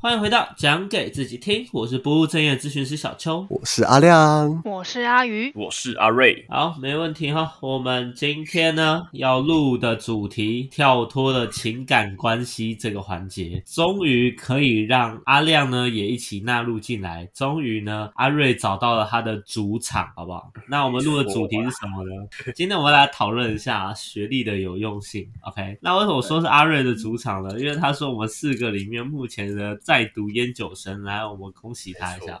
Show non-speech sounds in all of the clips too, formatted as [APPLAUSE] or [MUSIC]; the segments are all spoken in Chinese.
欢迎回到讲给自己听，我是不务正业咨询师小邱。我是阿亮。我是阿鱼，我是阿瑞，好，没问题哈。我们今天呢要录的主题跳脱了情感关系这个环节，终于可以让阿亮呢也一起纳入进来。终于呢，阿瑞找到了他的主场，好不好？那我们录的主题是什么呢？今天我们来讨论一下学历的有用性。OK，那为什么说是阿瑞的主场呢？因为他是我们四个里面目前的在读研究生，来，我们恭喜他一下。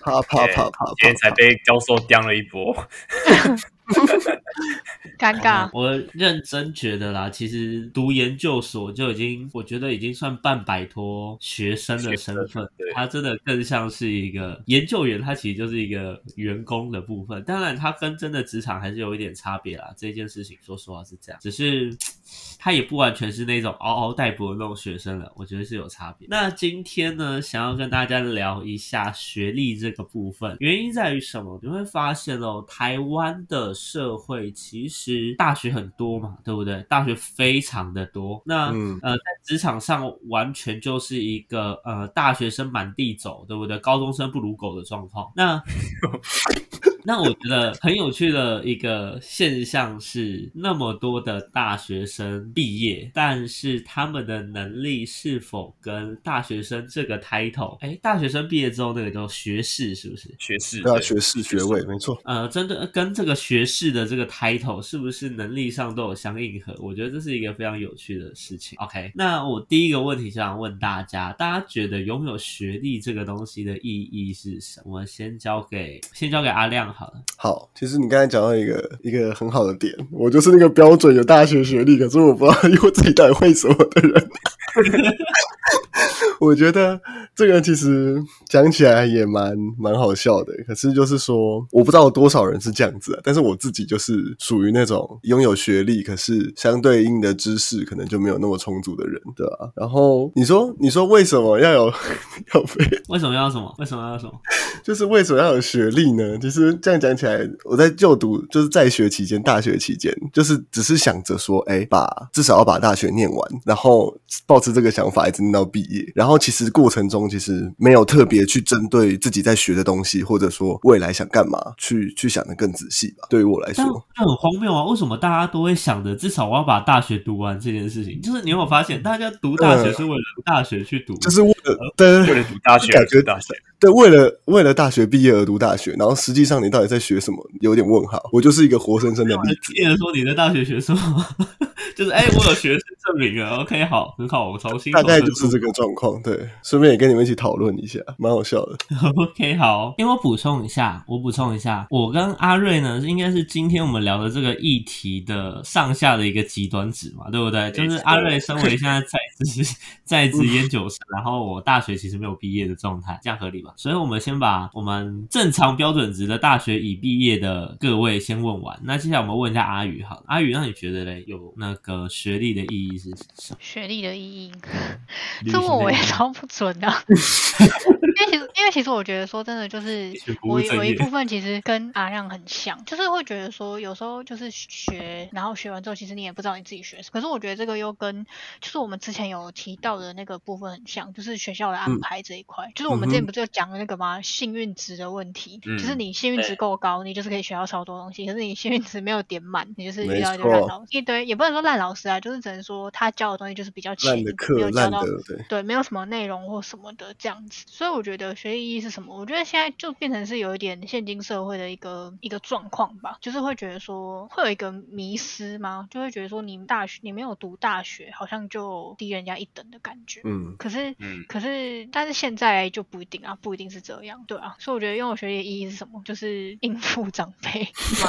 啪啪啪啪今天才被教授刁了一波。[LAUGHS] 尴尬。[LAUGHS] 我认真觉得啦，其实读研究所就已经，我觉得已经算半摆脱学生的身份他真的更像是一个研究员，他其实就是一个员工的部分。当然，他跟真的职场还是有一点差别啦。这件事情说实话是这样，只是他也不完全是那种嗷嗷待哺的那种学生了，我觉得是有差别。那今天呢，想要跟大家聊一下学历这个部分，原因在于什么？你会发现哦，台湾的社会其实大学很多嘛，对不对？大学非常的多。那、嗯呃，在职场上完全就是一个呃大学生满地走，对不对？高中生不如狗的状况。那 [LAUGHS] 那我觉得很有趣的一个现象是，那么多的大学生毕业，但是他们的能力是否跟大学生这个 title，哎，大学生毕业之后那个叫学士，是不是？学士对啊，学士学位没错。呃，真的跟这个学士的这个 title 是不是能力上都有相应合？我觉得这是一个非常有趣的事情。OK，那我第一个问题想问大家，大家觉得拥有学历这个东西的意义是什么？我们先交给先交给阿亮好。好，其实你刚才讲到一个一个很好的点，我就是那个标准有大学学历，可是我不知道我自己到底会什么的人。[LAUGHS] 我觉得这个其实讲起来也蛮蛮好笑的，可是就是说，我不知道有多少人是这样子、啊，但是我自己就是属于那种拥有学历，可是相对应的知识可能就没有那么充足的人，对吧、然后你说，你说为什么要有 [LAUGHS] 要被为什么要什么？为什么要什么？就是为什么要有学历呢？其实这样讲起来，我在就读就是在学期间，大学期间，就是只是想着说，哎，把至少要把大学念完，然后抱持这个想法一直念到毕业。然后其实过程中其实没有特别去针对自己在学的东西，或者说未来想干嘛，去去想的更仔细吧。对于我来说，那很荒谬啊！为什么大家都会想着至少我要把大学读完这件事情？就是你有没有发现，大家读大学是为了大学去读，就是为了对为了读大学，感觉读大学，对，为了为了大学毕业而读大学，然后实际上你到底在学什么，有点问号。我就是一个活生生的例子。记得说你在大学学什么？[LAUGHS] 就是哎、我有学士证明啊，OK，好，很好，我重新大概就是这个状况，对，顺便也跟你们一起讨论一下，蛮好笑的。[LAUGHS] OK，好，因为我补充一下，我补充一下，我跟阿瑞呢，应该是今天我们聊的这个议题的上下的一个极端值嘛，对不对？就是阿瑞身为现在在职 [LAUGHS] 在职研究生，然后我大学其实没有毕业的状态，这样合理吧？所以我们先把我们正常标准值的大学已毕业的各位先问完，那接下来我们问一下阿宇好了，阿宇，那你觉得嘞，有那个学历的意义是什么？学历的意义，[LAUGHS] 这问我也超不准的。[LAUGHS] 因为其实，因为其实我觉得说真的，就是我有一部分其实跟阿亮很像，就是会觉得说有时候就是学，然后学完之后，其实你也不知道你自己学什么。可是我觉得这个又跟就是我们之前有提到的那个部分很像，就是学校的安嗯排这一块。就是我们之前不是有讲的那个吗？幸运值的问题，就是嗯你幸运值够高，你就是可以学到超多东西。可是你幸运值没有点满，你就是没遇到一堆烂老师，一堆也不能说烂老师啊，就是只能说他教的东西就是比较浅一点，烂的课没有，教到烂的对，对，没有什么内容或什么的这样子，所以我觉得学习意义是什么？我觉得现在就变成是有一点现今社会的一个一个状况吧，就是会觉得说会有一个迷失吗？就会觉得说你大学你没有读大学，好像就低人家一等的感觉。嗯，可是，嗯可是，但是现在就不一定啊，不一定是这样，对啊。所以我觉得拥有学历的意义是什么？就是应付长辈 [LAUGHS] 吗？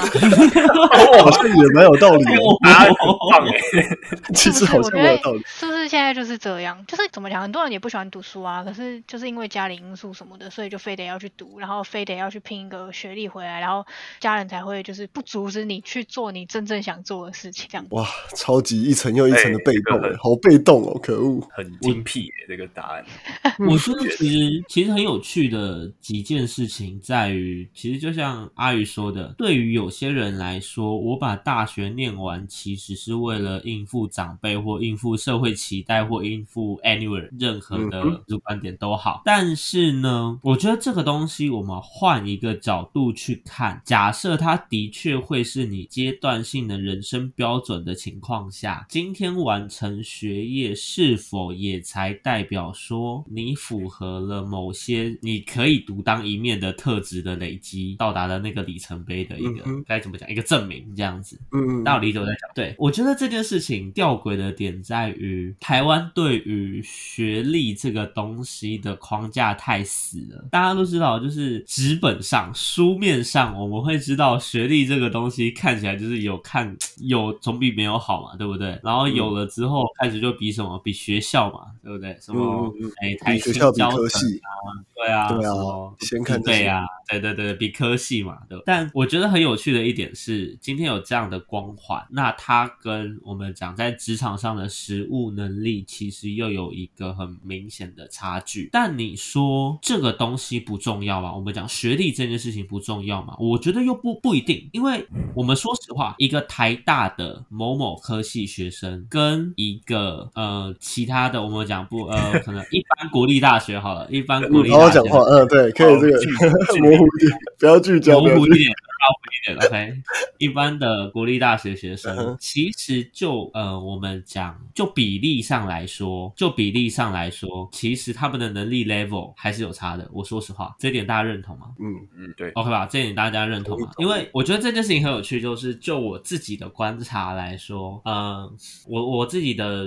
好像也蛮有道理哦。啊，很棒哎！[LAUGHS] 其实好像蛮有道理。是不是现在就是这样？就是怎么讲？很多人也不喜欢读书啊，可是就是因为家里因素什么的，所以就非得要去读，然后非得要去拼一个学历回来，然后家人才会就是不阻止你去做你真正想做的事情。这样哇，超级一层又一层的被动好被动哦，可恶。很精辟耶，这个答案。[LAUGHS] 我觉得其实其实很有趣的几件事情在于，其实就像阿宇说的，对于有些人来说，我把大学念完，其实是为了应付长辈或应付社会期待或应付 anywhere 任何的观点都好。但是呢，我觉得这个东西我们换一个角度去看，假设它的确会是你阶段性的人生标准的情况下，今天完成学业是否也才代表说你符合了某些你可以独当一面的特质的累积，到达了那个里程碑的一个嗯该怎么讲一个证明这样子。嗯，大家有理解我在讲？对，我觉得这件事情吊诡的点在于，台湾对于学历这个东西的框架太死了。大家都知道，就是纸本上、书面上，我们会知道学历这个东西看起来就是有看有总比没有好嘛，对不对？然后有了之后，开始就比什么？比学校嘛，对不对？什么？哎，比学校比交城科系啊，对啊，对啊先看对啊，对对对，比科系嘛，对。但我觉得很有趣的一点是，今天有这样的光环，那它跟我们讲在职场上的实务能力，其实又有一个很明显的差距。但你说这个东西不重要吗？我们讲学历这件事情不重要吗？我觉得又不不一定，因为我们说实话，一个台大的某某科系学生跟一个呃其他的，我们讲不呃可能一般国立大学好了，一般国立大学讲话，嗯，对，可以这个 [LAUGHS] 模糊一点，不要聚焦，模糊一点，一点，OK。[LAUGHS] 一般的国立大学学嗯生，其实就呃，我们讲就比例上来说，就比例上来说，其实他们的能力 level 还是有差的。我说实话，这点大家认同吗？嗯嗯，对，OK 吧，这点大家认同吗？因为我觉得这件事情很有趣，就是就我自己的观察来说，呃，我我自己的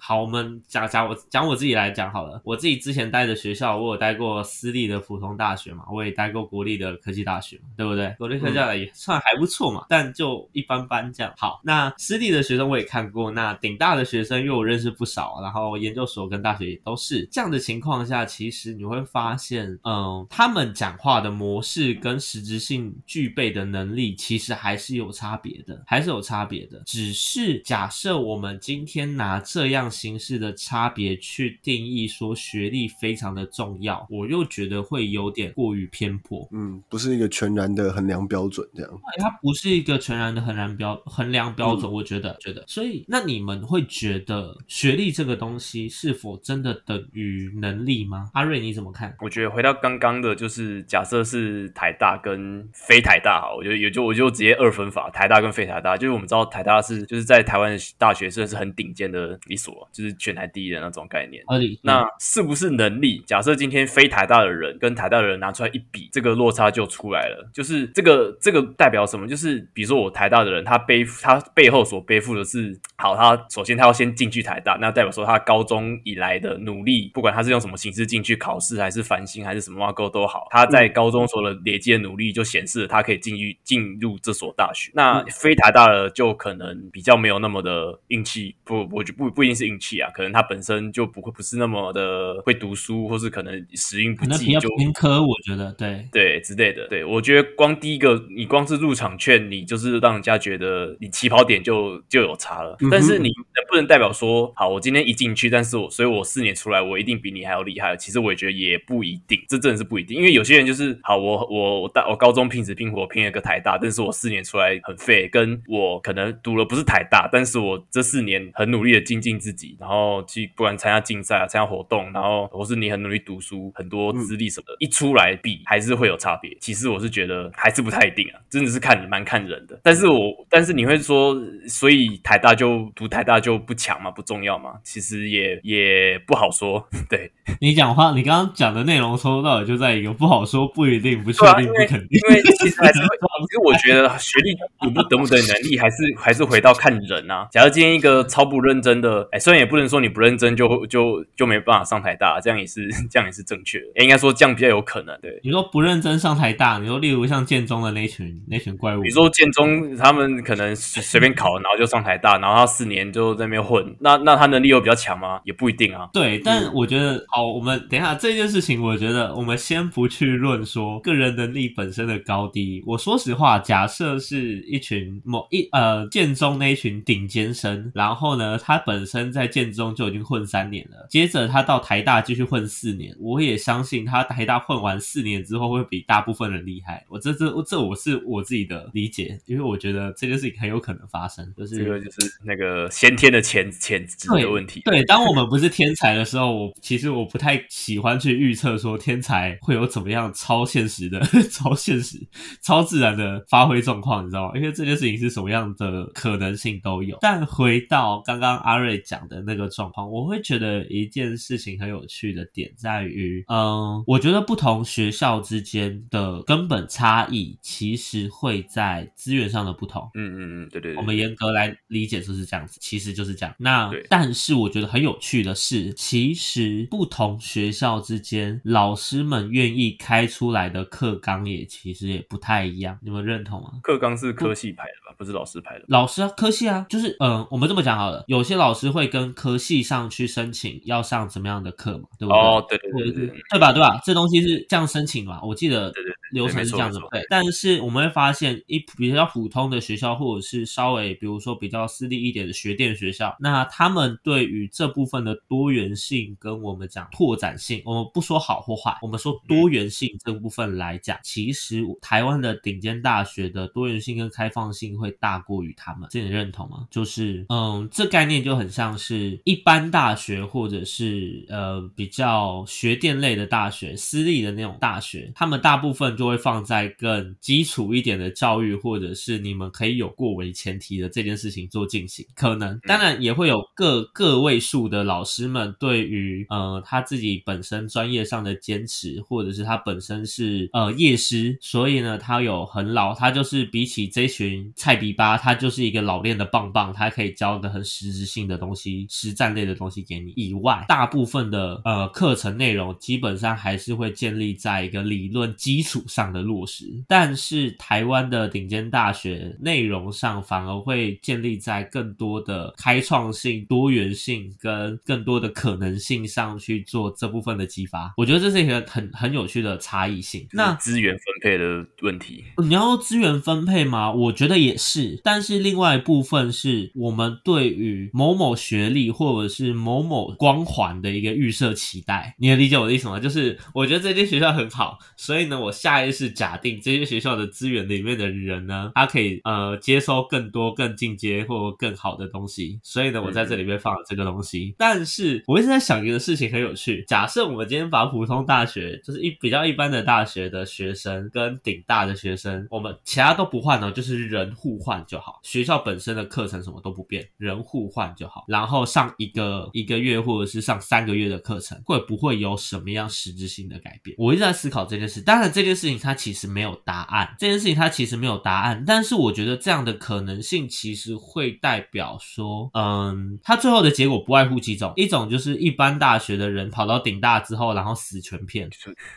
好，我们讲讲我讲我自己来讲好了。我自己之前待的学校，我有待过私立的普通大学嘛，我也待过国立的科技大学嘛，对不对？国立科技大学也算还不错嘛，但就一般般这样。好，那私立的学生我也看过，那顶大的学生因为我认识不少，然后研究所跟大学也都是这样的情况下，其实你会发现，嗯，他们讲话的模式跟实质性具备的能力，其实还是有差别的，还是有差别的。只是假设我们今天拿这样形式的差别去定义说学历非常的重要，我又觉得会有点过于偏颇。嗯，不是一个全然的衡量标准，这样。它不是一个全然的衡量标衡量标准，我觉得觉得，所以那你们会觉得学历这个东西是否真的等于能力吗？阿瑞你怎么看？我觉得回到刚刚的，就是假设是台大跟非台大哈，我觉得也就我就直接二分法，台大跟非台大，就是我们知道台大是就是在台湾的大学算是很顶尖的一所，就是全台第一的那种概念。那是不是能力？假设今天非台大的人跟台大的人拿出来一比，这个落差就出来了。就是这个这个代表什么？就是比如说我台大的人，他背他背后所背负的是，好，他首先他要先进去台大，那代表说他高中以来的努力，不管他是用什么形式进去考试，还是繁星，还是什么挖沟都好，他在高中所的累积的努力就显示了他可以进去进入这所大学。那非台大的就可能比较没有那么的运气，不，我就不不一定是运气啊，可能他本身就不会不是那么的会读书，或是可能时运不济就偏科，我觉得对。对之类的。对我觉得光第一个，你光是入场券，你就是让人家觉得你起跑点就就有差了。嗯但是你能不能代表说，好，我今天一进去，但是我所以我四年出来，我一定比你还要厉害？其实我也觉得也不一定，这真的是不一定。因为有些人就是好，我我我大我高中拼死拼活拼了个台大，但是我四年出来很废，跟我可能读了不是台大，但是我这四年很努力的精进自己，然后去不管参加竞赛啊、参加活动，然后或是你很努力读书，很多资历什么的，一出来比还是会有差别。其实我是觉得还是不太一定啊，真的是看蛮看人的。但是我但是你会说，所以台大就读台大就不强嘛？不重要嘛？其实也也不好说。[LAUGHS] 对你讲话，你刚刚讲的内容从头到尾就在一个不好说、不一定、不确定、因为不肯定。因为其实还是会，[LAUGHS] 其实我觉得学历读不等不等能力，还是还是回到看人啊。假如今天一个超不认真的，哎，虽然也不能说你不认真就就就没办法上台大，这样也是这样也是正确的。哎应该说这样比较有可能。对，你说不认真上台大，你说例如像建中的那群那群怪物，你说建中他们可能随随便考，然后就上台大，然后他四年就在那边混，那那他能力有比较强吗？也不一定啊。对，但我觉得，好，我们等一下这件事情，我觉得我们先不去论说个人能力本身的高低。我说实话，假设是一群某一呃建中那一群顶尖生，然后呢，他本身在建中就已经混三年了，接着他到台大继续混四年，我也相信他台大混完四年之后会比大部分人厉害。我这这这我是我自己的理解，因为我觉得这件事情很有可能发生，就是这个就是那个先天的潜潜质的问题。对，当我们不是天才的时候，我其实我不太喜欢去预测说天才会有怎么样超现实的、[LAUGHS] 超现实、超自然的发挥状况，你知道吗？因为这件事情是什么样的可能性都有。但回到刚刚阿瑞讲的那个状况，我会觉得一件事情很有趣的点在于，嗯，我觉得不同学校之间的根本差异，其实会在资源上的不同。嗯嗯嗯，对对对，我们严格来理解就是这样子，其实就是这样。那但是我觉得很有趣的是，其实不同学校之间，老师们愿意开出来的课纲也其实也不太一样，你们认同吗？课纲是科系排的吧，不是老师排的。老师啊，科系啊，就是嗯、呃我们这么讲好了，有些老师会跟科系上去申请要上怎么样的课嘛，对不对？哦，对对对对对，对吧？对吧？这东西是这样申请嘛？我记得对对对流程是这样子。嘛对，但是我们会发现，一比较普通的学校，或者是稍微比如说比较私立一点的学电学校，那他们对于这部分的多元性跟我们讲拓展性，我们不说好或坏，我们说多元性这部分来讲，其实台湾的顶尖大学的多元性跟开放性会大过于他们，这你认同吗？就是嗯，这概念就很像是一般大学或者是呃比较学电类的大学，私立的那种大学，他们大部分就会放在更基础一点的教育，或者是你们可以有过为前提的这件事情做进行。可能当然也会有个个位数的老师们对于呃他自己本身专业上的坚持，或者是他本身是呃业师，所以呢他有很老，他就是比起这群菜比巴，他就是一个老练的棒棒，他可以教的很实质性的东西、实战类的东西给你。以外，大部分的呃课程内容基本上还是会建立在一个理论基础上的落实，但是台湾的顶尖大学内容上反而会建立在更多的开创性、多元性跟更多的可能性上去做这部分的激发。我觉得这是一个很很有趣的差异性。那资源分配的问题。你要说资源分配吗？我觉得也是，但是另外一部分是我们对于某某学历或者是某某光环的一个预设期待。你能理解我的意思吗？就是我觉得这间学校很好，所以呢，我下意识假定这些学校的资源里面的人呢，他可以呃接收更多、更进阶或更好的东西，所以呢，我在这里面放了这个东西。但是我一直在想一个事情很有趣，假设我们今天把普通大学，就是一比较一般的大学的学生跟顶大的学生，我们其他都不换呢，就是人互换就好，学校本身的课程什么都不变，人互换就好，然后上一个一个月或者是上三个月的课程，会不会有什么样实质性的改变？我一直在思考这件事。当然，这件事情它其实没有答案，这件事情它其实没有答案，但是我觉得这样的可能性其实会代表说，嗯，它最后的结果不外乎几种，一种就是一般大学的人跑到顶大之后，然后死全片，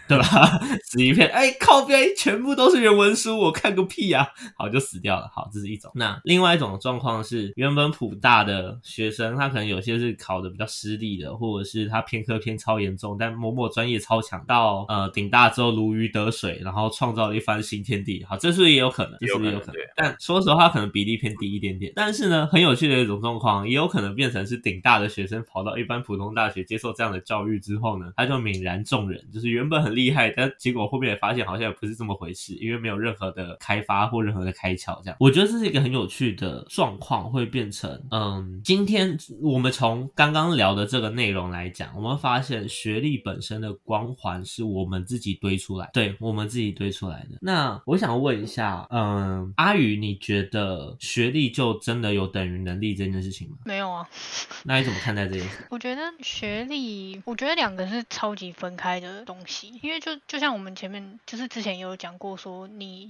对吧？[LAUGHS] 死一片，哎，靠边，全部都是原文书，我看个屁呀、好，就死掉了。好，这是一种。那另外一种状况是，原本普大的学生，他可能有些是考的比较失利的，或者是他偏科偏超严重，但某某专业超强，到呃顶大之后如鱼得水，然后创造了一番新天地。好，这是不是也有可能？这是不是也有可能可能？但说实话，可能比例偏低一点点。但是呢，很有趣的一种状况，也有可能变成是顶大的学生跑到一般普通大学接受这样的教育之后呢，他就泯然众人，就是原本很厉害，但结果后面也发现好像也不是这么回事，因为没有任何的开发或任何的开窍。这样，我觉得这是一个很有趣的状况，会变成嗯，今天我们从刚刚聊的这个内容来讲，我们发现学历本身的光环是我们自己堆出来，对我们们自己堆出来的。那我想问一下，嗯，阿宇，你觉得学历就真的有等于能力这件事情吗？没有啊，那你怎么看待这件事？[LAUGHS] 我觉得学历，我觉得两个是超级分开的东西，因为就就像我们前面就是之前也有讲过，说你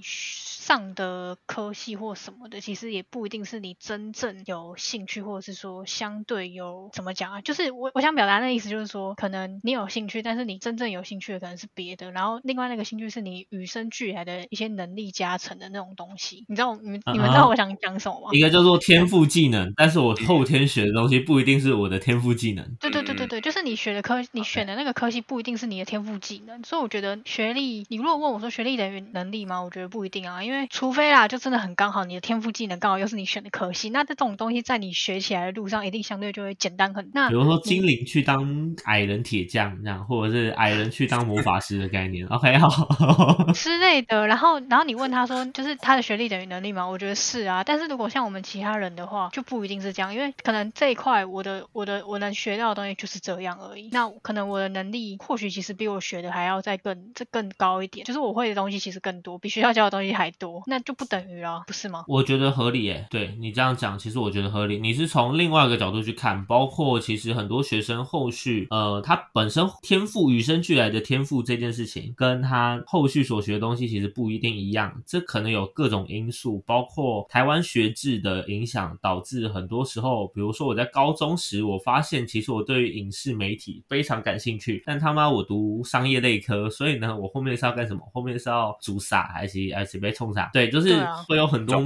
上的科系或什么的，其实也不一定是你真正有兴趣，或者是说相对有怎么讲啊？就是我我想表达的意思就是说，可能你有兴趣，但是你真正有兴趣的可能是别的，然后另外那个兴趣是你与生俱来的一些能力加成的那种东西。你知道你们你们知道我想讲什么吗？一个叫做天赋技能，但是我后天学的东西不一定是我的天赋技能。对对对对对，就是你学的科，你选的那个科系不一定是你的天赋技能，所以我觉得学历，你如果问我说学历等于能力吗？我觉得不一定啊，因为除非啦，就真的很刚好你的天赋技能刚好又是你选的科系，那这种东西在你学起来的路上一定相对就会简单很。那比如说精灵去当矮人铁匠这样，或者是矮人去当魔法师的概念，OK 好之类的。然后然后你问他说，就是他的学历等于能力吗？我觉得是啊，但是如果像我们其他人的话，就不一定是这样，因为可能这一块我的我的我能学到的东西就是这样而已。那可能我的能力或许其实比我学的还要再更这更高一点，就是我会的东西其实更多，比学校教的东西还多，那就不等于了，不是吗？我觉得合理诶，对你这样讲，其实我觉得合理。你是从另外一个角度去看，包括其实很多学生后续，呃，他本身天赋与生俱来的天赋这件事情，跟他后续所学的东西其实不一定一样，这可能有各种因素，包括台湾学制的影响，导致很多时候，比如说我在高中时，我发现其实我对于影视媒体非常感兴趣，但他妈我读商业类科，所以呢，我后面是要干什么？后面是要煮傻还是还是被冲啥？对，就是会有很多。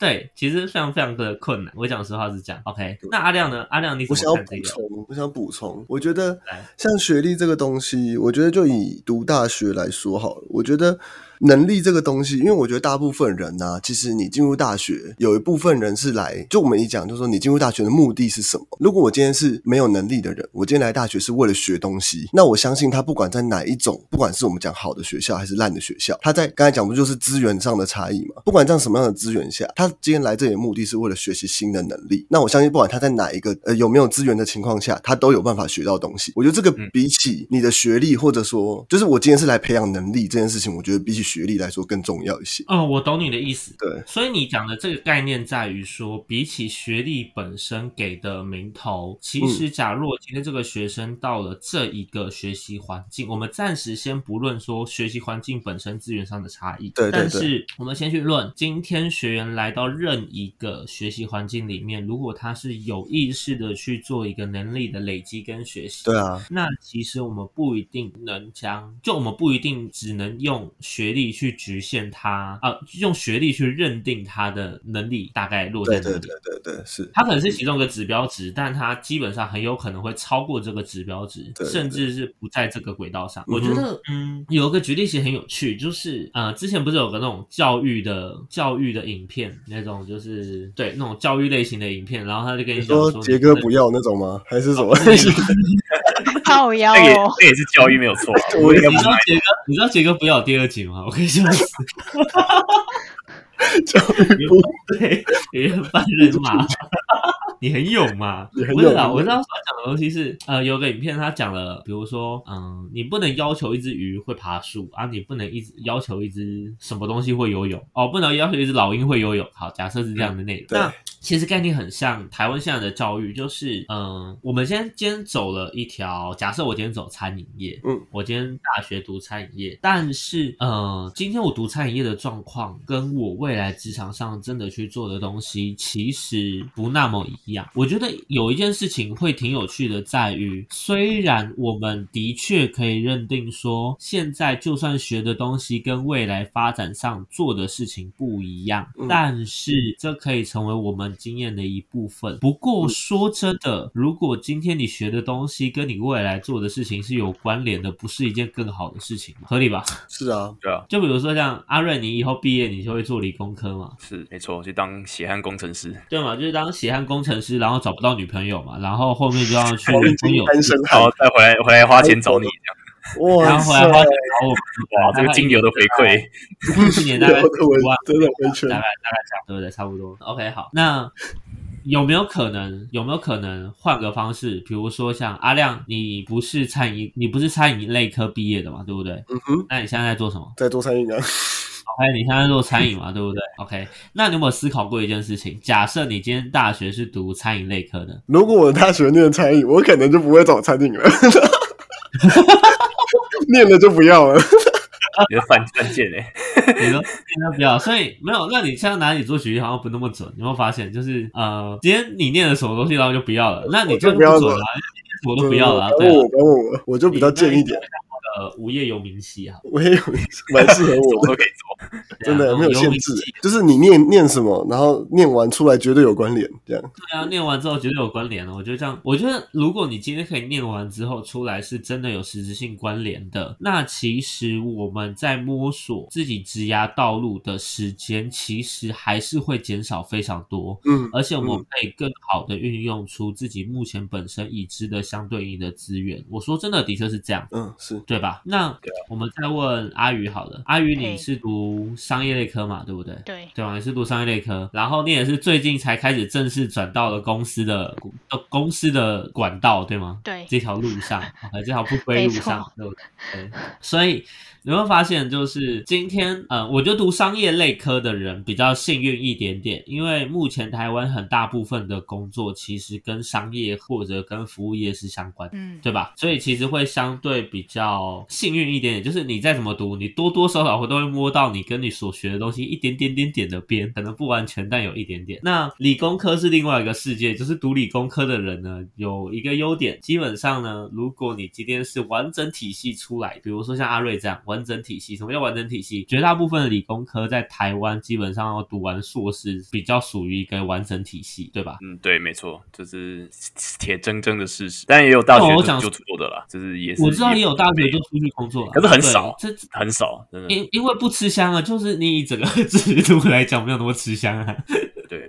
对，其实非常非常的困难。我讲实话是这样。OK，那阿亮呢？阿亮，你我想要补充，我想补充，我觉得像学历这个东西，我觉得就以读大学来说好了，我觉得。能力这个东西，因为我觉得大部分人呢，其实你进入大学，有一部分人是来，就我们一讲，就是说你进入大学的目的是什么？如果我今天是没有能力的人，我今天来大学是为了学东西，那我相信他不管在哪一种，不管是我们讲好的学校还是烂的学校，他在刚才讲不就是资源上的差异嘛？不管在什么样的资源下，他今天来这里的目的是为了学习新的能力，那我相信不管他在哪一个呃有没有资源的情况下，他都有办法学到东西。我觉得这个比起你的学历，或者说就是我今天是来培养能力这件事情，我觉得比起学历来说更重要一些。嗯，我懂你的意思。对，所以你讲的这个概念在于说，比起学历本身给的名头，其实假若今天这个学生到了这一个学习环境，我们暂时先不论说学习环境本身资源上的差异，对，但是我们先去论今天学员来到任一个学习环境里面，如果他是有意识的去做一个能力的累积跟学习，对啊，那其实我们不一定能将，就我们不一定只能用学历去。局限他啊，用学历去认定他的能力大概落在哪里？对对对对，是。他可能是其中一个指标值，但他基本上很有可能会超过这个指标值，甚至是不在这个轨道上。我觉得，嗯，有一个举例其实很有趣，就是呃，之前不是有个那种教育的教育的影片，那种就是对那种教育类型的影片，然后他就跟你讲说杰哥不要那种吗？还是什么？[LAUGHS] 好妖哦，这也是教育没有错。[LAUGHS] 你知道杰哥，你知道杰哥不要第二集吗？[LAUGHS] 我可以笑死。教育部对，[LAUGHS] 也犯人马。你很勇嘛？不是啊，我知道他讲的东西是，呃，有个影片他讲了，比如说，嗯，你不能要求一只鱼会爬树啊，你不能一直要求一只什么东西会游泳哦，不能要求一只老鹰会游泳。好，假设是这样的内容。那其实概念很像台湾现在的教育，就是，嗯，我们先今天走了一条，假设我今天走餐饮业，嗯，我今天大学读餐饮业，但是，嗯，今天我读餐饮业的状况，跟我未来职场上真的去做的东西，其实不那么一样。我觉得有一件事情会挺有趣的，在于虽然我们的确可以认定说，现在就算学的东西跟未来发展上做的事情不一样，但是这可以成为我们经验的一部分。不过说真的，如果今天你学的东西跟你未来做的事情是有关联的，不是一件更好的事情吗？合理吧？是啊，对啊。就比如说像阿瑞，你以后毕业你就会做理工科嘛？是没错，就当血汗工程师，对嘛？就是当血汗工程师，然后找不到女朋友嘛，然后后面就要去朋友单身，然后再回来回来花钱找你这样。[LAUGHS] 哇塞然后回来，花钱找我们，哇，这个金流的回馈，一年大概五万，真的回圈大概大概这样，对不对？差不多。OK，好，那有没有可能？有没有可能换个方式？比如说像阿亮，你不是餐饮，你不是餐饮类科毕业的嘛，对不对？嗯哼，那你现在在做什么在做餐饮啊，？OK，你现在在做餐饮嘛，对不对？OK，那你有没有思考过一件事情？假设你今天大学是读餐饮类科的，如果我大学念餐饮，我可能就不会找餐饮了，[LAUGHS] [LAUGHS] 念了就不要了。你的犯犯贱哎，[LAUGHS] 你说你说不要，所以没有。那你现在拿你做举例好像不那么准，你有没有发现？就是呃，今天你念了什么东西，然后就不要了，那你就不要了准了，什么都不要了啊，对啊不要问我，不要问我，我就比较贱一点，呃，无业游民系啊，我也有蛮适合什我的。都可以做。真的没有游民限制，就是你念念什么，然后念完出来绝对有关联，这样。对啊，念完之后绝对有关联了。我觉得这样，我觉得如果你今天可以念完之后出来是真的有实质性关联的，那其实我们在摸索自己职涯道路的时间，其实还是会减少非常多。嗯，而且我们嗯可以更好的运用出自己目前本身已知的相对应的资源。我说真的，的确是这样。嗯，是对吧？那我们再问阿宇好了，阿宇你是读商业类科嘛，对不对？对，对吧？你是读商业类科，然后你也是最近才开始正式转到了公司的呃公司的管道，对吗？对这条路上 [LAUGHS] 这条不归路上，对不对？对所以你会发现，就是今天，呃，我觉得读商业类科的人比较幸运一点点，因为目前台湾很大部分的工作其实跟商业或者跟服务业是相关的。嗯，对吧？所以其实会相对比较幸运一点点，就是你再怎么读，你多多少少会都会摸到你跟你所学的东西一点点点点的边，可能不完全，但有一点点。那理工科是另外一个世界，就是读理工科的人呢，有一个优点，基本上呢，如果你今天是完整体系出来，比如说像阿瑞这样完整体系，什么叫完整体系？绝大部分的理工科在台湾基本上要读完硕士，比较属于一个完整体系，对吧？嗯，对，没错，就是铁铮铮的事实。但也有大学我讲就就的啦，就是也是我知道也有大学就出去工作啊，可是很少这很少，真的。因因为不吃香啊，就是你以整个 [LAUGHS] 制度来讲，没有那么吃香啊。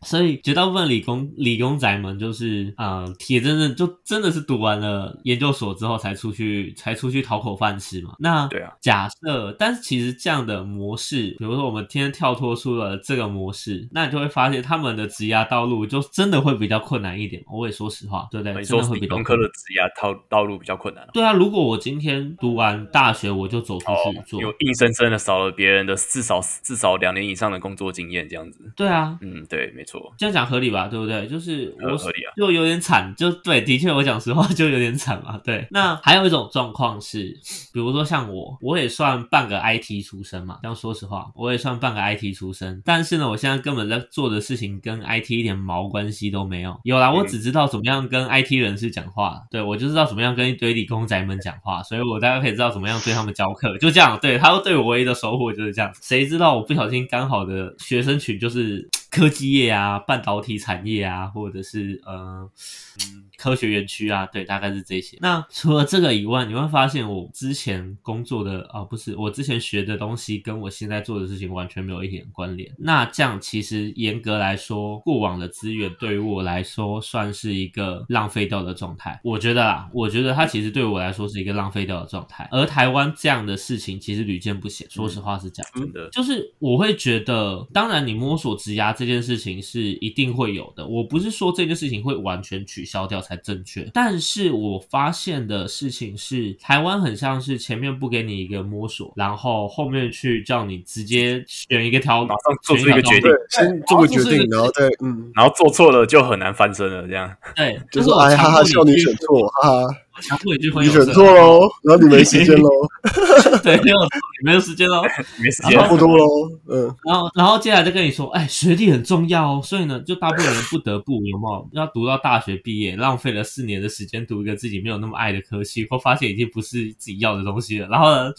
对，所以绝大部分理工理工仔们就是啊，铁真正就真的是读完了研究所之后才出去才出去讨口饭吃嘛。那对啊，假设，但是其实这样的模式，比如说我们今天跳脱出了这个模式，那你就会发现他们的职涯道路就真的会比较困难一点。我也说实话，对不对？真的会比工科的职涯道道路比较困难啊对啊，如果我今天读完大学我就走出哦去做，有硬生生的少了别人的至少至少两年以上的工作经验，这样子。对啊，嗯，对，没错。这样讲合理吧？对不对？就是我合合理啊就有点惨，就对，的确我讲实话就有点惨嘛。对，[LAUGHS] 那还有一种状况是，比如说像我，我也算半个 IT 出身嘛。这样说实话，我也算半个 IT 出身，但是呢，我现在根本在做的事情跟 IT 一点毛关系都没有。有啦，我嗯只知道怎么样跟 IT 人士讲话，对我就知道怎么样跟一堆理工宅们讲话，所以我大概可以知道怎么样对他们教课，就这样。对他对我唯一的收获就是这样。谁知道我不小心刚好的学生群就是科技业啊、半导体产业啊，或者是呃嗯科学园区啊，对，大概是这些。那除了这个以外，你会发现我之前工作的啊、不是我之前学的东西跟我现在做的事情完全没有一点关联。那这样其实严格来说，过往的资源对于我来说算是一个浪费掉的状态。我觉得啦，我觉得它其实对我来说是一个浪费掉的状态。而台湾这样的事情其实屡见不鲜，说实话是这样。真的，就是我会觉得，当然你摸索职涯这件事情是一定会有的。我不是说这件事情会完全取消掉才正确，但是我发现的事情是，台湾很像是前面不给你一个摸索，然后后面去叫你直接选一个条，马上做出一个决定先做个决定，然后再嗯，然后做错了就很难翻身了，这样。对，就是说哎哈哈，叫你选错，哈哈，强迫你去分你选错喽，然后你没时间喽，[LAUGHS] 对，没有没有时间喽。[LAUGHS] 没时间差不多喽，嗯，然后，然后接下来就跟你说，哎，学历很重要哦，所以呢，就大部分人不得不有没有要读到大学毕业，浪费了四年的时间读一个自己没有那么爱的科系，或发现已经不是自己要的东西了。然后呢，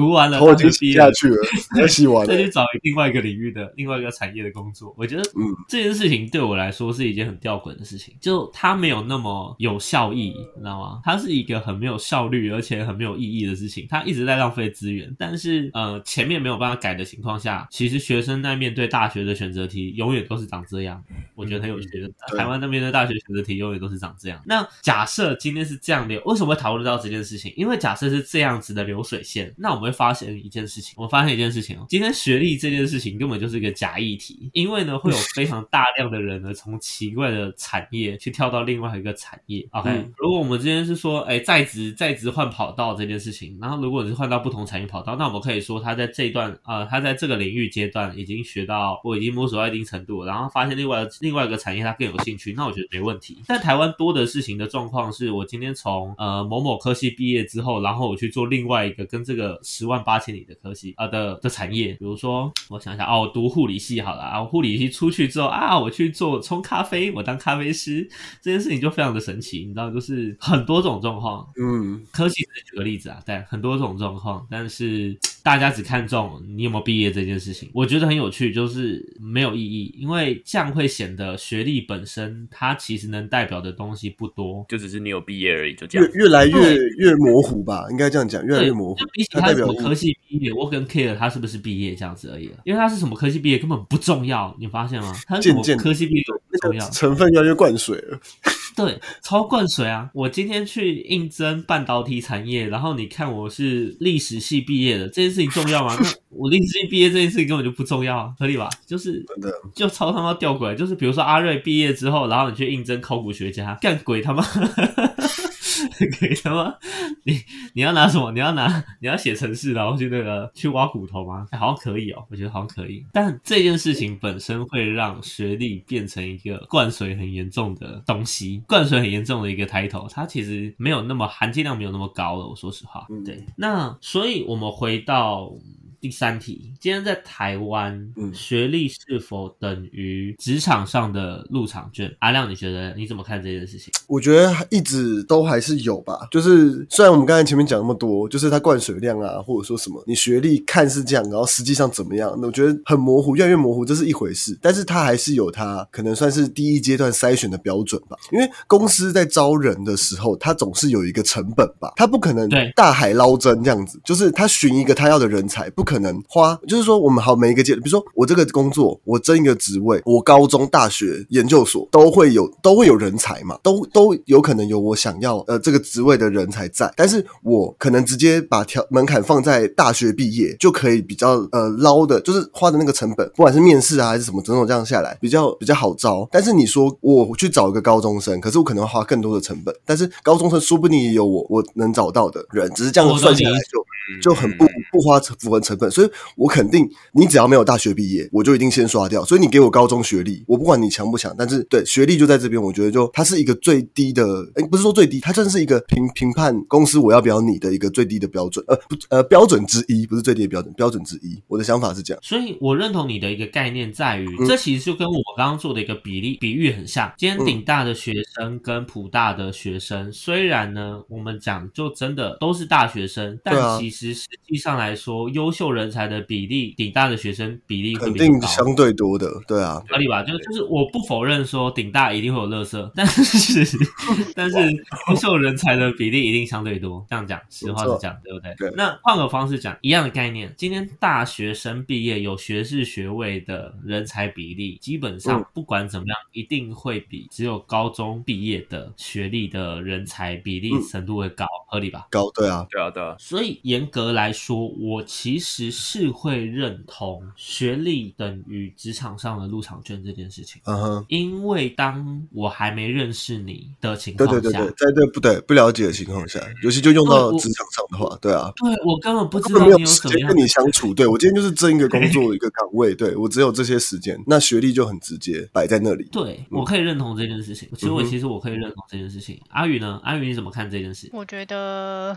读完了头已经洗大学毕业了，下去了，要洗完了再，去找另外一个领域的另外一个产业的工作。我觉得，嗯，这件事情对我来说是一件很吊诡的事情，就它没有那么有效益，你知道吗？它是一个很没有效率而且很没有意义的事情，它一直在浪费资源。但是呃前面没有办法改的情况下，其实学生在面对大学的选择题永远都是长这样。我觉得很有趣的，对台湾那边的大学选择题永远都是长这样。那假设今天是这样的，为什么会讨论到这件事情？因为假设是这样子的流水线，那我们会发现一件事情，我发现一件事情哦，今天学历这件事情根本就是一个假议题，因为呢会有非常大量的人呢从奇怪的产业去跳到另外一个产业。OK，、嗯如果我们今天是说，哎，在职在职换跑道这件事情，然后如果你是换到不同产业跑道，那我们可以说他在这一段呃，他在这个领域阶段已经学到，我已经摸索到一定程度，然后发现另外另外一个产业他更有兴趣，那我觉得没问题。但台湾多的事情的状况是我今天从呃某某科系毕业之后，然后我去做另外一个跟这个十万八千里的科系啊、呃、的的产业，比如说我想想啊，我读护理系好了啊，我护理系出去之后啊，我去做冲咖啡，我当咖啡师，这件事情就非常的神奇，你知道，就是很多种状况。嗯，科系只是举个例子啊，对，很多种状况，但是大家只看重你有没有毕业这件事情，我觉得很有趣，就是没有意义，因为这样会显得学历本身它其实能代表的东西不多。就只是你有毕业而已，就这样。越来越越模糊吧，应该这样讲，越来，越模糊什么科系毕业，我更 care 他是不是毕业这样子而已了，因为他是什么科系毕业根本不重要，你发现吗？他是什么科系毕业不重要个，成分越来越灌水了。对，超灌水啊！我今天去应征半导体产业，然后你看我是历史系毕业的，这件事情重要吗？那我历史系毕业这件事情根本就不重要啊，合理吧？就是就超他妈吊诡，就是比如说阿瑞毕业之后，然后你去应征考古学家，干鬼他妈，[LAUGHS] [LAUGHS] 鬼他妈，[LAUGHS] 你你要拿什么？你要拿你要写程式，然后去那个去挖骨头吗？哎好像可以哦，我觉得好像可以。但这件事情本身会让学历变成一个灌水很严重的东西，灌水很严重的一个 title，它其实没有那么含金量没有那么高了。我说实话，嗯对。那所以我们回到。第三题，今天在台湾，嗯学历是否等于职场上的入场券？阿亮，你觉得你怎么看这件事情？我觉得一直都还是有吧。就是虽然我们刚才前面讲那么多，就是它灌水量啊，或者说什么，你学历看是这样，然后实际上怎么样，那我觉得很模糊，越来越模糊，这是一回事。但是它还是有它可能算是第一阶段筛选的标准吧。因为公司在招人的时候，它总是有一个成本吧，它不可能对大海捞针这样子，就是他寻一个他要的人才，不可能花，就是说我们好每一个阶，比如说我这个工作，我争一个职位，我高中、大学、研究所都会有都会有人才嘛，都都有可能有我想要呃这个职位的人才在，但是我可能直接把条门槛放在大学毕业就可以比较呃捞的，就是花的那个成本，不管是面试啊还是什么种种这样下来，比较比较好招。但是你说我去找一个高中生，可是我可能要花更多的成本，但是高中生说不定也有我我能找到的人，只是这样算下来就。就很不不花成符合成本，所以我肯定你只要没有大学毕业，我就一定先刷掉。所以你给我高中学历，我不管你强不强，但是对学历就在这边，我觉得就它是一个最低的，哎，不是说最低，它真的是一个评评判公司我要不要你的一个最低的标准，呃不呃标准之一，不是最低的标准，标准之一。我的想法是这样，所以我认同你的一个概念在于，嗯这其实就跟我刚刚做的一个比例比喻很像。今天嗯顶大的学生跟普大的学生，虽然呢我们讲就真的都是大学生，但其实实实际上来说，优秀人才的比例，顶大的学生比例会肯比较高。定相对多的，对啊，合理吧？就就是我不否认说顶大一定会有乐色，但是但是优秀人才的比例一定相对多。这样讲，实话是这样，对不对？对那换个方式讲，一样的概念，今天大学生毕业有学士学位的人才比例，基本上嗯不管怎么样，一定会比只有高中毕业的学历的人才比例嗯程度会高，合理吧？高，对啊，对啊，对啊，所以严格来说，我其实是会认同学历等于职场上的入场券这件事情。嗯哼，因为当我还没认识你的情对况下，对对对，在对不对不了解的情况下，尤其就用到职场上的话，对啊，对我根本不知根本没有道你有什么样时间跟你相处。对我今天就是争一个工作一个岗位，对我只有这些时间，那学历就很直接摆在那里。对，我可以认同这件事情。其实我其实我可以认同这件事情。阿宇呢？阿宇你怎么看这件事？我觉得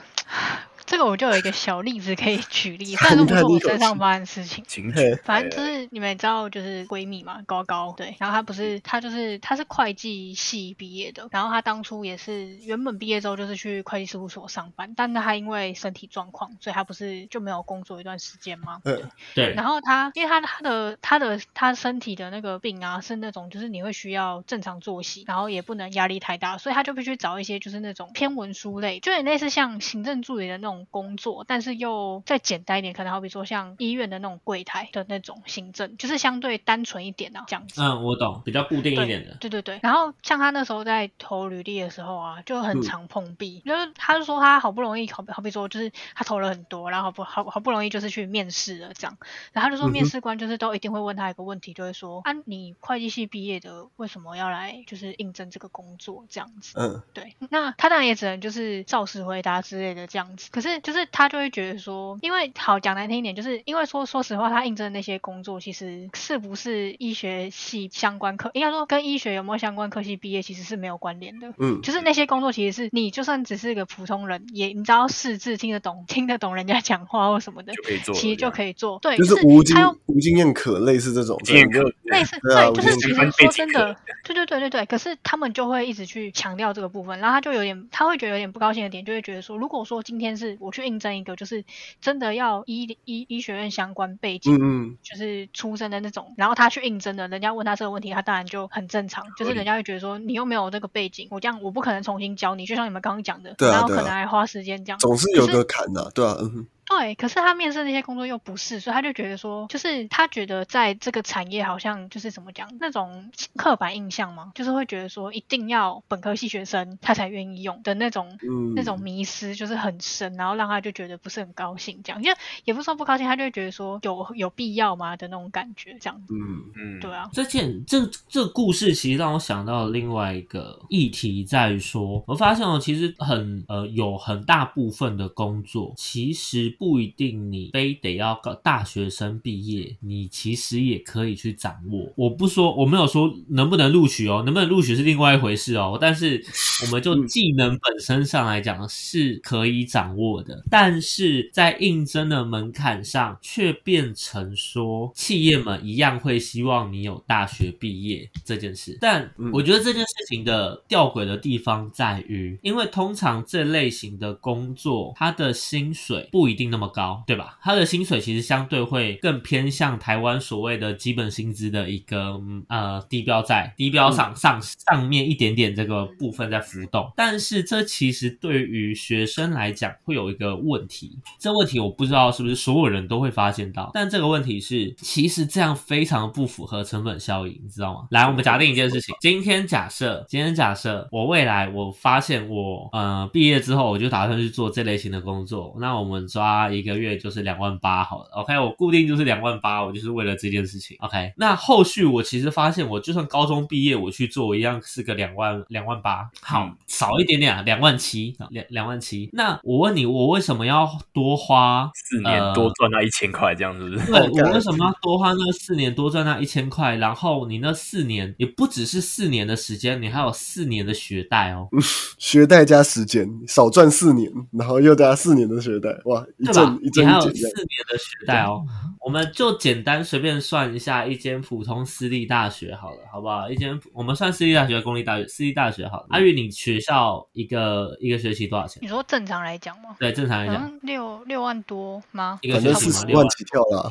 这个我就有一个小例子可以举例，[LAUGHS] 虽然说不是我身上发生的事情。情，反正就是你们也知道，就是闺蜜嘛，高高对，然后她不是她就是她是会计系毕业的，然后她当初也是原本毕业之后就是去会计事务所上班，但是她因为身体状况，所以她不是就没有工作一段时间吗？对对，然后她因为她她的她的她身体的那个病啊，是那种就是你会需要正常作息，然后也不能压力太大，所以她就必须找一些就是那种偏文书类，就有点类似像行政助理的那种种工作，但是又再简单一点，可能好比说像医院的那种柜台的那种行政，就是相对单纯一点啊，这样子。嗯，我懂，比较固定一点的。对对对，然后像他那时候在投履历的时候啊，就很嗯常碰壁，就是他就说他好不容易，好好比说就是他投了很多，然后好不好好不容易就是去面试了这样，然后他就说面试官就是都一定会问他一个问题，就会说啊你会计系毕业的，为什么要来就是应征这个工作这样子？嗯对，那他当然也只能就是照实回答之类的这样子。可是就是他就会觉得说，因为好讲难听一点，就是因为说说实话，他应征的那些工作其实是不是医学系相关科，应该说跟医学有没有相关科系毕业其实是没有关联的。嗯，就是那些工作其实是你就算只是一个普通人，也你只要识字听得懂，听得懂人家讲话或什么的就，可以做，其实就。可以做。对，就是是无经他无经验可类似这种，经验可类似对啊对，就是其实说真的，对对对对对，可是他们就会一直去强调这个部分，然后他就有点，他会觉得有点不高兴的点，就会觉得说，如果说今天是我去应征一个，就是真的要医医医学院相关背景。嗯嗯，就是出身的那种，然后他去应征的，人家问他这个问题，他当然就很正常，就是人家会觉得说你又没有那个背景，我这样我不可能重新教你，就像你们刚刚讲的，然后可能还花时间这样。总是有个坎的，对啊，对，可是他面试那些工作又不是，所以他就觉得说，就是他觉得在这个产业好像就是怎么讲，那种刻板印象嘛，就是会觉得说一定要本科系学生他才愿意用的那种。嗯，那种迷失就是很深，然后让他就觉得不是很高兴，这样，因为也不是说不高兴，他就会觉得说有有必要吗的那种感觉，这样子。嗯嗯，对啊，这件这这个故事其实让我想到另外一个议题，在于说，我发现哦，其实很呃有很大部分的工作，其实不一定你非得要高大学生毕业，你其实也可以去掌握。我不说，我没有说能不能录取哦，能不能录取是另外一回事哦。但是我们就技能本身上来讲是可以掌握的，但是在应征的门槛上却变成说，企业们一样会希望你有大学毕业这件事。但我觉得这件事情的吊诡的地方在于，因为通常这类型的工作，它的薪水不一定那么高，对吧？他的薪水其实相对会更偏向台湾所谓的基本薪资的一个嗯呃低标在低标上上上面一点点这个部分在浮动，但是这其实对于学生来讲会有一个问题，这问题我不知道是不是所有人都会发现到，但这个问题是其实这样非常不符合成本效应，你知道吗？来，我们假定一件事情，今天假设今天假设我未来我发现我呃毕业之后我就打算去做这类型的工作，那我们抓一个月就是两万八好了，OK，我固定就是两万八，我就是为了这件事情，OK，那后续我其实发现我就算高中毕业我去做，我一样是个两万两万八，好、嗯少一点点啊，两万七，两两万七。那我问你，我为什么要多花四年呃多赚那一千块，这样是不是？对 [LAUGHS] 我为什么要多花那四年多赚那一千块？然后你那四年也不只是四年的时间，你还有四年的学贷哦，[LAUGHS] 学贷加时间，少赚四年，然后又加四年的学贷，哇，一对吧？你还有四年的学贷哦。我们就简单随便算一下，一间普通私立大学好了，好不好？一间我们算私立大学、公立大学、私立大学好了。阿玉，你学校一个一个学期多少钱？你说正常来讲吗？对，正常来好讲，六六万多吗？一个反学期四十万六万。起跳啦，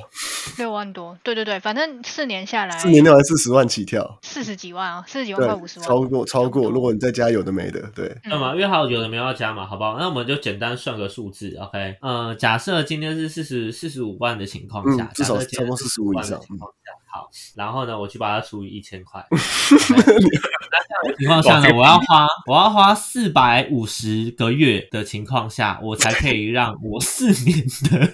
六万多，对对对，反正四年下来，四年六还四十万起跳，四十几万啊，四十几万对快五十，万，超过超过，如果你再加有的没的，对，对嘛？因为还有有的没有要加嘛，好不好？那我们就简单算个数字，OK？呃，假设今天是四十四十五万的情况下，嗯至少假设今天差不多45以万的上情况下，好，然后呢，我去把它除以一千块。[LAUGHS] 那这样的情况下呢，我要花我要花四百五十个月的情况下，我才可以让我四年的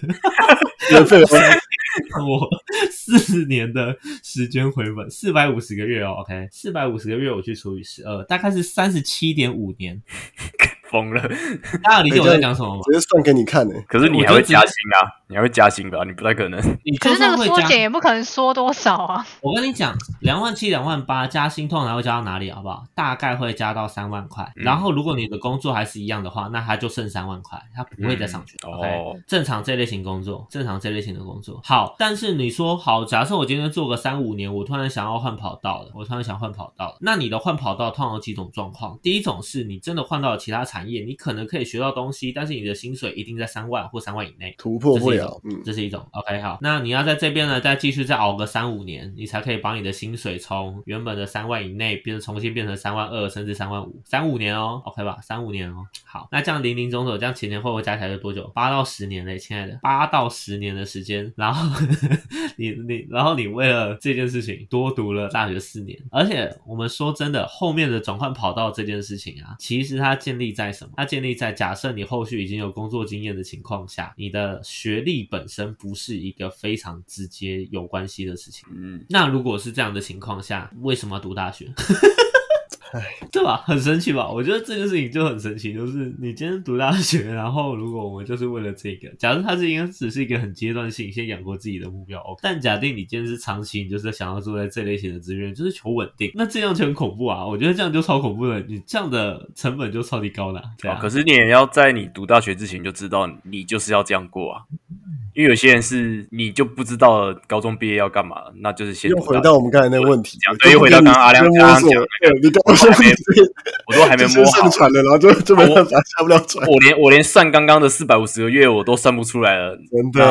[LAUGHS] [LAUGHS] 我四年的时间回本，四百五十个月哦，OK，四百五十个月我去除以十二，大概是三十七点五年。疯了。[LAUGHS] 大家有理解我在讲什么吗？直接算给你看的。可是你还会加薪啊？你还会加薪吧？你不太可能。你可就是那个缩减也不可能缩多少啊。我跟你讲，两万七、两万八加薪通常会加到哪里，好不好？大概会加到三万块。嗯然后如果你的工作还是一样的话，那它就剩三万块，它不会再上去。嗯 OK，、哦正常这类型工作，正常这类型的工作。好，但是你说好，假设我今天做个三五年，我突然想要换跑道了，我突然想换跑道了，那你的换跑道通常有几种状况？第一种是你真的换到了其他产业，你可能可以学到东西，但是你的薪水一定在三万或三万以内。突破会对嗯这是一种。OK，好，那你要在这边呢，再继续再熬个三五年，你才可以把你的薪水从原本的三万以内变成重新变成三万二，甚至三万五，三五年哦，OK 吧？三五年哦。好，那这样零零总总，这样前前后后加起来是多久？八到十年嘞，亲爱的，八到十年的时间，然后 [LAUGHS] 你你，然后你为了这件事情多读了大学四年，而且我们说真的，后面的转换跑道这件事情啊，其实它建立在什么？它建立在假设你后续已经有工作经验的情况下，你的学历本身不是一个非常直接有关系的事情。嗯，那如果是这样的情况下，为什么要读大学？[LAUGHS] 对吧？很神奇吧？我觉得这件事情就很神奇，就是你今天读大学，然后如果我们就是为了这个，假如它是应该只是一个很阶段性，先养活自己的目标，哦但假定你今天是长期，你就是想要做在这类型的资源，就是求稳定，那这样就很恐怖啊！我觉得这样就超恐怖的，你这样的成本就超级高的、啊，对啊。哦可是你也要在你读大学之前就知道你就是要这样过啊。因为有些人是你就不知道高中毕业要干嘛，那就是先又回到我们刚才那个问题讲，对又回到刚刚阿亮就刚刚讲你刚还没我都还没摸好上，传了，然后就就没办法下不了船，我连我连算刚刚的四百五十个月我都算不出来了。真的。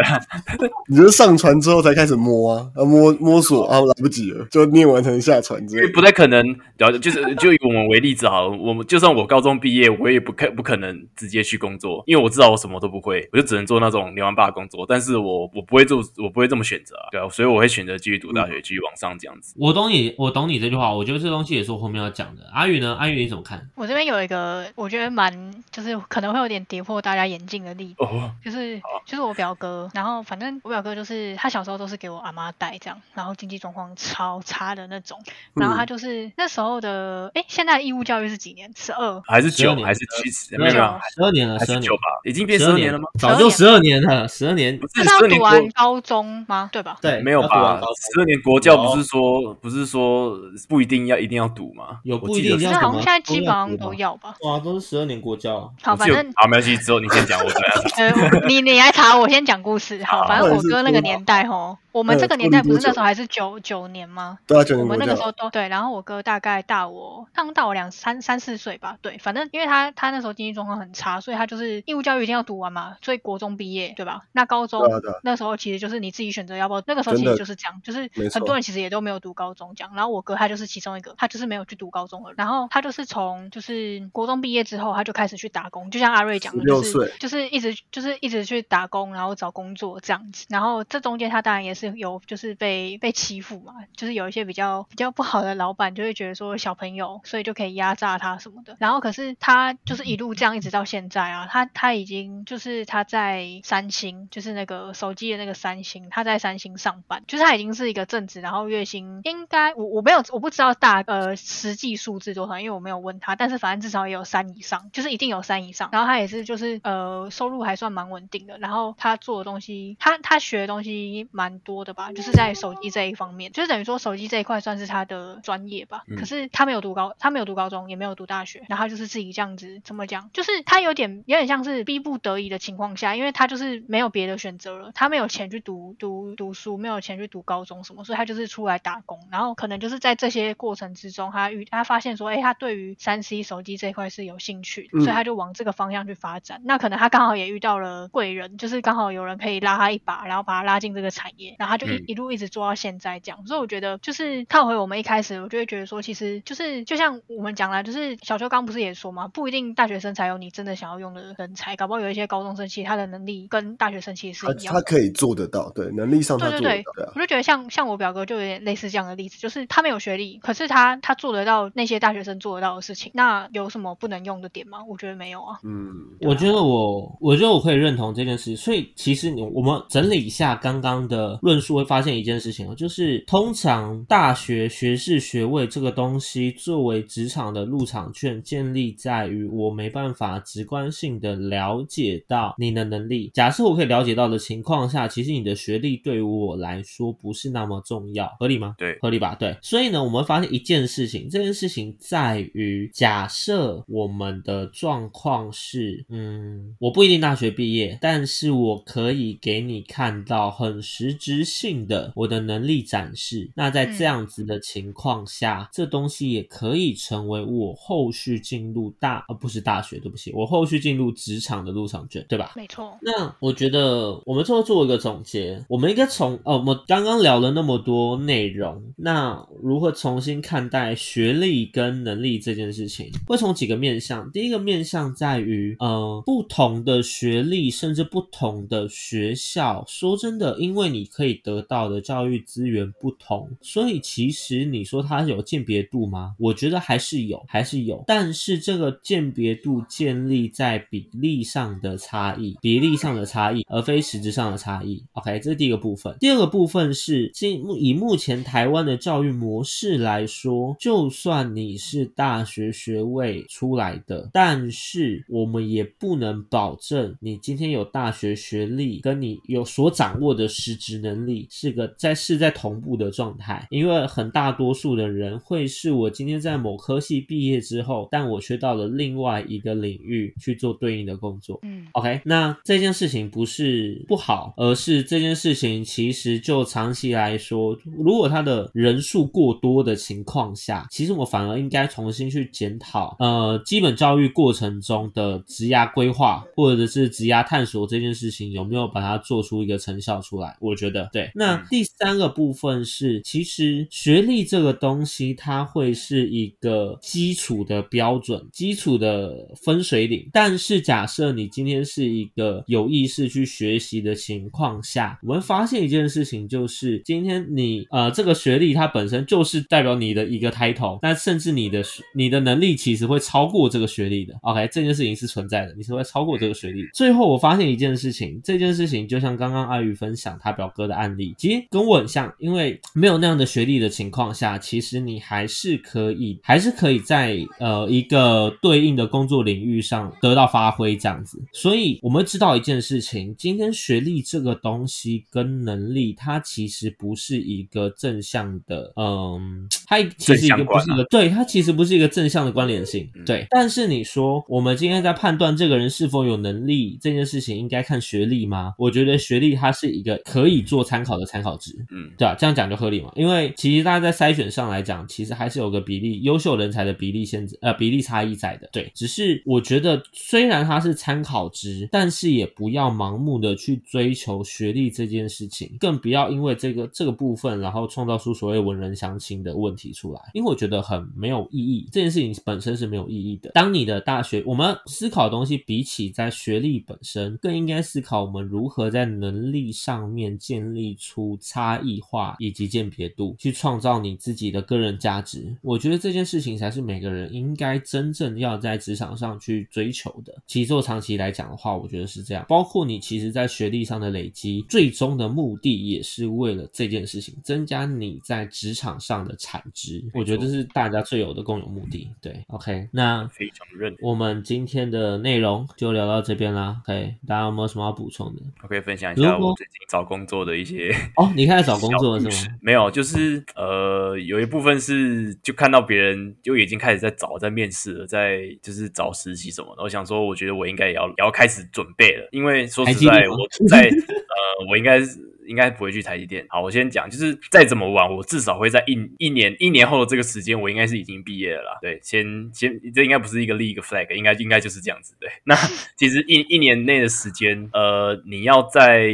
[LAUGHS] 你就是上船之后才开始摸啊，啊摸摸索啊，来不及了，就念完才能下船之因为。不太可能，了解就是就以我们为例子好了，我们就算我高中毕业，我也不可不可能直接去工作，因为我知道我什么都不会，我就只能做那种牛丸爸工作。但是我我不会做，我不会这么选择啊，对啊，所以我会选择继续读大学，继续往上这样子。我懂你，我懂你这句话。我觉得这东西也是我后面要讲的。阿宇呢？阿宇你怎么看？我这边有一个我觉得蛮就是可能会有点跌破大家眼镜的例子，哦，就是就是我表哥，然后反正我表哥就是他小时候都是给我阿妈带这样，然后经济状况超差的那种，然后他就是那时候的，哎，现在的义务教育是几年？十二。还是九年还是七？没有没有，十二年了，十二年还是九吧，已经变十十二二年了吗？早就十二年了，十二年不。是读完高中吗？对吧？对，没有吧要读完高？十二年国教不是说不是说不一定要一定要读吗？有不一定要读吗现在基本上都要吧。哇，都是十二年国教。好，反正好，没关系，之后你先讲，[LAUGHS] 我等下查。呃，你你来查，我先讲故事。好，反正我哥那个年代吼，我们呃这个年代不是那时候还是九九年吗？对啊，九年我们那个时候都对，然后我哥大概大我，刚大我两三三四岁吧，对，反正因为他他那时候经济状况很差，所以他就是义务教育一定要读完嘛，所以国中毕业，对吧？那高中、啊啊。那时候其实就是你自己选择要不要，那个时候其实就是这样，就是很多人其实也都没有读高中这样，然后我哥他就是其中一个，他就是没有去读高中了，然后他就是从就是国中毕业之后，他就开始去打工，就像阿瑞讲的，就是就是一直就是一直去打工，然后找工作这样子，然后这中间他当然也是有就是被被欺负嘛，就是有一些比较比较不好的老板就会觉得说小朋友，所以就可以压榨他什么的。然后可是他就是一路这样一直到现在啊，他他已经就是他在三星，就是那个手机的那个三星，他在三星上班，就是他已经是一个正职，然后月薪应该我我没有我不知道大呃实际数字多少，因为我没有问他，但是反正至少也有三以上，就是一定有三以上。然后他也是就是呃收入还算蛮稳定的，然后他做的东西，他他学的东西蛮多的吧，就是在手机这一方面，就是等于说手机这一块算是他的专业吧。嗯可是他没有读高，他没有读高中，也没有读大学，然后他就是自己这样子怎么讲，就是他有点有点像是逼不得已的情况下，因为他就是没有别的选择了，他没有钱去读读读书，没有钱去读高中什么，所以他就是出来打工，然后可能就是在这些过程之中，他遇他发现说，哎，他对于三 C 手机这一块是有兴趣所以他就往这个方向去发展。那可能他刚好也遇到了贵人，就是刚好有人可以拉他一把，然后把他拉进这个产业，然后他就一、嗯一路一直做到现在这样。所以我觉得就是套回我们一开始，我就会觉得说，其实就是就像我们讲了，就是小邱刚不是也说嘛，不一定大学生才有你真的想要用的人才，搞不好有一些高中生其实他的能力跟大学生其实他是一样的。他可以做得到，对，能力上他对对对做得到，对啊，我就觉得像像我表哥就有点类似这样的例子，就是他没有学历，可是他他做得到那些大学生做得到的事情，那有什么不能用的点吗？我觉得没有啊。嗯，我觉得我，我觉得我可以认同这件事。所以其实你我们整理一下刚刚的论述，会发现一件事情啊，就是通常大学学士学位这个东西作为职场的入场券，建立在于我没办法直观性的了解到你的能力。假设我可以了解到的情况下，其实你的学历对于我来说不是那么重要，合理吗？对，合理吧？对，所以呢，我们会发现一件事情，这件事情在于，假设我们的状况是，嗯，我不一定大学毕业，但是我可以给你看到很实质性的我的能力展示。那在这样子的情况下，这东西也可以成为我后续进入大，呃，不是大学，对不起，我后续进入职场的入场券，对吧？没错，那我我觉得我们最后做一个总结，我们应该从呃，我们刚刚聊了那么多内容，那如何重新看待学历跟能力这件事情？会从几个面向。第一个面向在于，呃，不同的学历甚至不同的学校，说真的，因为你可以得到的教育资源不同，所以其实你说它有鉴别度吗？我觉得还是有，还是有，但是这个鉴别度建立在比例上的差异，比例上的差异，而非实质上的差异。OK，这是第一个部分。第二个部分是，以目前台湾的教育模式来说，就算你是大学学位出来的，但是我们也不能保证你今天有大学学历，跟你有所掌握的实质能力是个在是在同步的状态，因为很大多数的人会是我今天在某科系毕业之后，但我却到了另外一个领域去做对应的工作。嗯，OK，那这件事情不是不好，而是这件事情其实就长期来说，如果他的人数过多的情况下，其实我反而应该重新去检讨，呃，基本教育过程中的职涯规划或者是职涯探索这件事情有没有把它做出一个成效出来？我觉得对。那第三个部分是，其实学历这个东西，它会是一个基础的标准、基础的分水岭。但是假设你今天是一个有意识去学习的情况下，我们发现一件事情，就是今天你呃这个学历它本身就是代表你的一个 title，那甚至你的你的能力其实会超过这个学历的。OK，这件事情是存在的，你是会超过这个学历。最后我发现一件事情，这件事情就像刚刚阿宇分享他表哥的案例，其实跟我很像，因为没有那样的学历的情况下，其实你还是可以，还是可以在呃一个对应的工作领域上得到发挥这样子。所以我们知道一件事今天学历这个东西跟能力，它其实不是一个正向的，嗯，它其实一个不是一个，对，它其实不是一个正向的关联性，对。但是你说我们今天在判断这个人是否有能力这件事情，应该看学历吗？我觉得学历它是一个可以做参考的参考值，嗯，对啊，这样讲就合理嘛。因为其实大家在筛选上来讲，其实还是有个比例，优秀人才的比例限制，呃，比例差异在的。对，只是我觉得虽然它是参考值，但是也不要盲目的去追求学历这件事情，更不要因为这个这个部分，然后创造出所谓文人相亲的问题提出来，因为我觉得很没有意义。这件事情本身是没有意义的。当你的大学，我们思考的东西比起在学历本身，更应该思考我们如何在能力上面建立出差异化以及鉴别度，去创造你自己的个人价值。我觉得这件事情才是每个人应该真正要在职场上去追求的。其实做长期来讲的话，我觉得是这样。包括你其实在学历上的累积，最终的目的也是为了这件事情，增加你在职场上的产值。我觉得这是大家最有的共有目的。对，OK，那非常认。我们今天的内容就聊到这边啦。OK，大家有没有什么要补充的？我可以分享一下我最近找工作的一些哦。你开始找工作了是吗？没有，就是呃，有一部分是就看到别人就已经开始在找，在面试了，在就是找实习什么的。我想说，我觉得我应该也要也要开始准备了，因为说实在，我在呃，我应该是。应该不会去台积电。好，我先讲，就是再怎么玩，我至少会在一一年一年后的这个时间，我应该是已经毕业了啦。对，先先，这应该不是一个立一个 flag，应该应该就是这样子。对，那 [LAUGHS] 其实一一年内的时间，呃，你要在。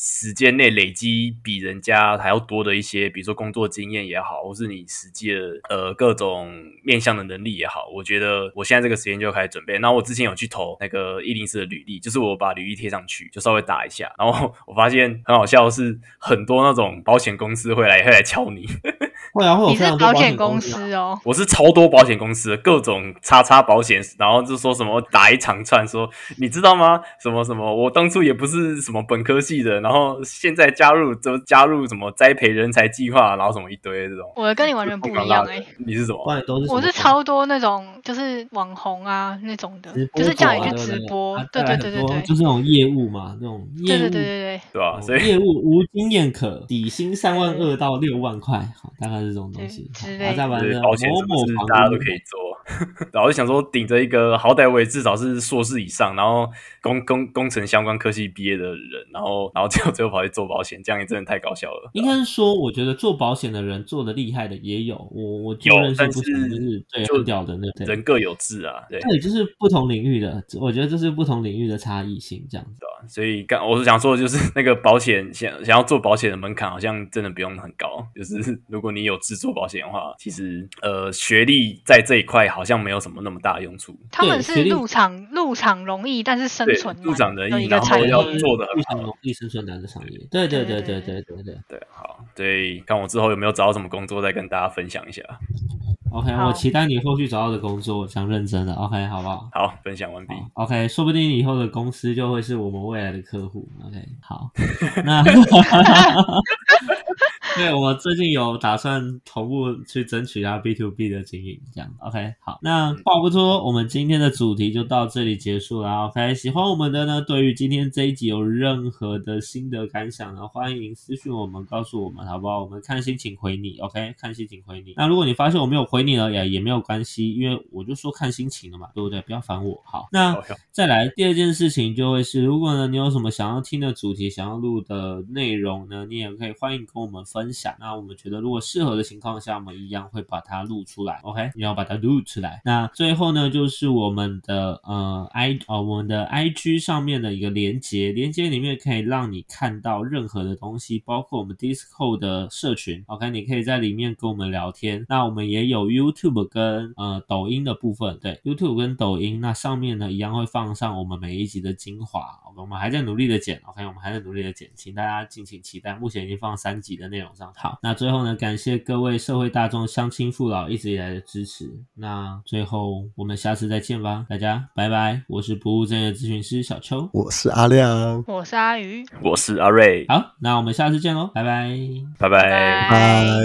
时间内累积比人家还要多的一些，比如说工作经验也好，或是你实际的呃各种面向的能力也好，我觉得我现在这个时间就开始准备。那我之前有去投那个一零四的履历，就是我把履历贴上去，就稍微打一下，然后我发现很好笑是，很多那种保险公司会来会来敲你。会啊，会有你是保险公司哦，我是超多保险公司，各种叉叉保险，然后就说什么打一长串，说你知道吗？什么什么，我当初也不是什么本科系的，然后现在加入就加入什么栽培人才计划，然后什么一堆这种。我跟你完全不一样哎，你是什么？我是超多那种就是网红啊那种的，就是叫你去直播，对对对对对，就是那种业务嘛，那种业务，对对对对对，对吧？所以业务无经验可，底薪三万二到六万块，好，大概是这种东西。之类，再玩的，某某某大家都可以做。[LAUGHS] 然后就想说顶着一个好歹我也至少是硕士以上，然后工工工程相关科系毕业的人，然后然后最后最后跑去做保险，这样也真的太搞笑了。应该是说，我觉得做保险的人做的厉害的也有，我我就有认识但不少，是就是对就很屌的那对人各有志啊，对。对，就是不同领域的，我觉得这是不同领域的差异性，这样子。所以刚我是想说，的就是那个保险想想要做保险的门槛好像真的不用很高，就是如果你有制作保险的话，其实呃学历在这一块好像没有什么那么大的用处。他们是入场入场容易，但是生存入场容易。然后要做得很非常容易生存难的产业。对对对对对对对。对，好，对，看我之后有没有找到什么工作，再跟大家分享一下。OK，我期待你后续找到的工作，想认真的。OK，好不好？好，分享完毕。，OK，说不定以后的公司就会是我们未来的客户。OK，好，[LAUGHS] 那 [LAUGHS] 对我最近有打算同步去争取一下 B to B 的经营，这样 OK。好，那话不多，我们今天的主题就到这里结束了。OK，喜欢我们的呢，对于今天这一集有任何的心得感想呢，欢迎私信我们，告诉我们好不好？我们看心情回你。OK，看心情回你。那如果你发现我没有回你了，也也没有关系，因为我就说看心情了嘛，对不对？不要烦我。好，那。再来第二件事情就会是，如果呢你有什么想要听的主题、想要录的内容呢，你也可以欢迎跟我们分分享。那我们觉得如果适合的情况下，我们一样会把它录出来。OK，你要把它录出来。那最后呢，就是我们的呃 i 呃我们的 IG 上面的一个连接，连接里面可以让你看到任何的东西，包括我们 Discord 的社群。OK，你可以在里面跟我们聊天。那我们也有 YouTube 跟呃抖音的部分，对 YouTube 跟抖音，那上面呢一样会放上我们每一集的精华。我们还在努力的剪，OK，我们还在努力的剪，请大家敬请期待。目前已经放三集的内容上。好，那最后呢，感谢各位社会大众乡亲父老一直以来的支持。那最后我们下次再见吧，大家拜拜。我是不务正业咨询师小邱。我是阿亮，我是阿鱼，我是阿瑞，好，那我们下次见喽，拜拜。拜拜拜拜。